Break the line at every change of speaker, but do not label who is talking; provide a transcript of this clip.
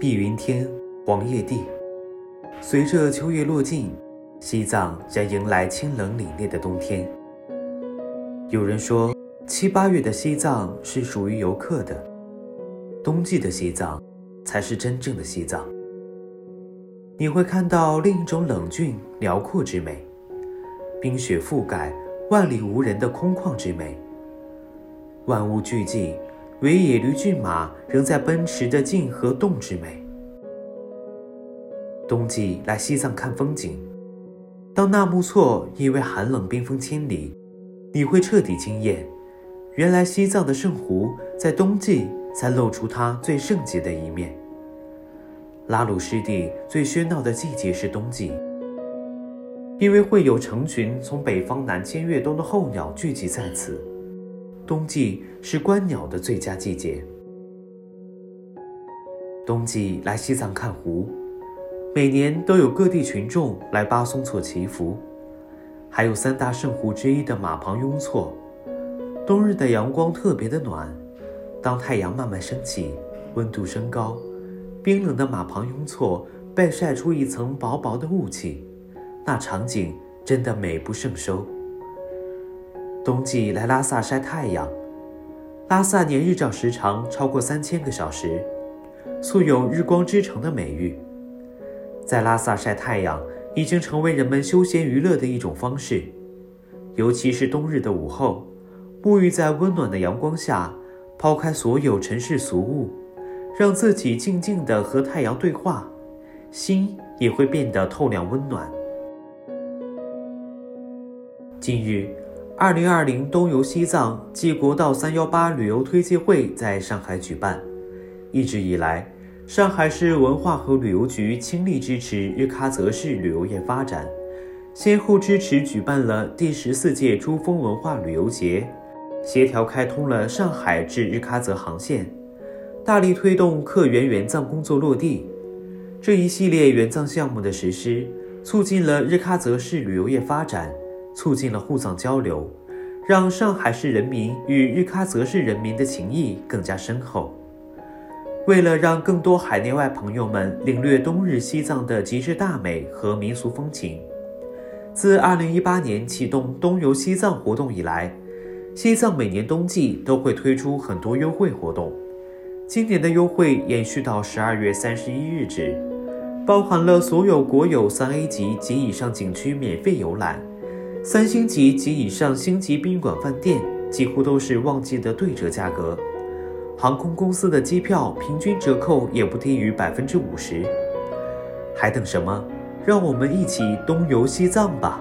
碧云天，黄叶地。随着秋叶落尽，西藏将迎来清冷凛冽的冬天。有人说，七八月的西藏是属于游客的，冬季的西藏才是真正的西藏。你会看到另一种冷峻辽阔之美，冰雪覆盖、万里无人的空旷之美。万物俱寂，为野驴骏马仍在奔驰的静和动之美。冬季来西藏看风景，当纳木错因为寒冷冰封千里，你会彻底惊艳。原来西藏的圣湖在冬季才露出它最圣洁的一面。拉鲁湿地最喧闹的季节是冬季，因为会有成群从北方南迁越冬的候鸟聚集在此。冬季是观鸟的最佳季节。冬季来西藏看湖，每年都有各地群众来巴松措祈福，还有三大圣湖之一的马旁雍措。冬日的阳光特别的暖，当太阳慢慢升起，温度升高。冰冷的马旁雍措被晒出一层薄薄的雾气，那场景真的美不胜收。冬季来拉萨晒太阳，拉萨年日照时长超过三千个小时，素有“日光之城”的美誉。在拉萨晒太阳已经成为人们休闲娱乐的一种方式，尤其是冬日的午后，沐浴在温暖的阳光下，抛开所有尘世俗物。让自己静静地和太阳对话，心也会变得透亮温暖。近日，二零二零东游西藏暨国道三幺八旅游推介会在上海举办。一直以来，上海市文化和旅游局倾力支持日喀则市旅游业发展，先后支持举办了第十四届珠峰文化旅游节，协调开通了上海至日喀则航线。大力推动客源援藏工作落地，这一系列援藏项目的实施，促进了日喀则市旅游业发展，促进了沪藏交流，让上海市人民与日喀则市人民的情谊更加深厚。为了让更多海内外朋友们领略冬日西藏的极致大美和民俗风情，自2018年启动冬游西藏活动以来，西藏每年冬季都会推出很多优惠活动。今年的优惠延续到十二月三十一日止，包含了所有国有三 A 级及以上景区免费游览，三星级及以上星级宾馆饭店几乎都是旺季的对折价格，航空公司的机票平均折扣也不低于百分之五十。还等什么？让我们一起东游西藏吧！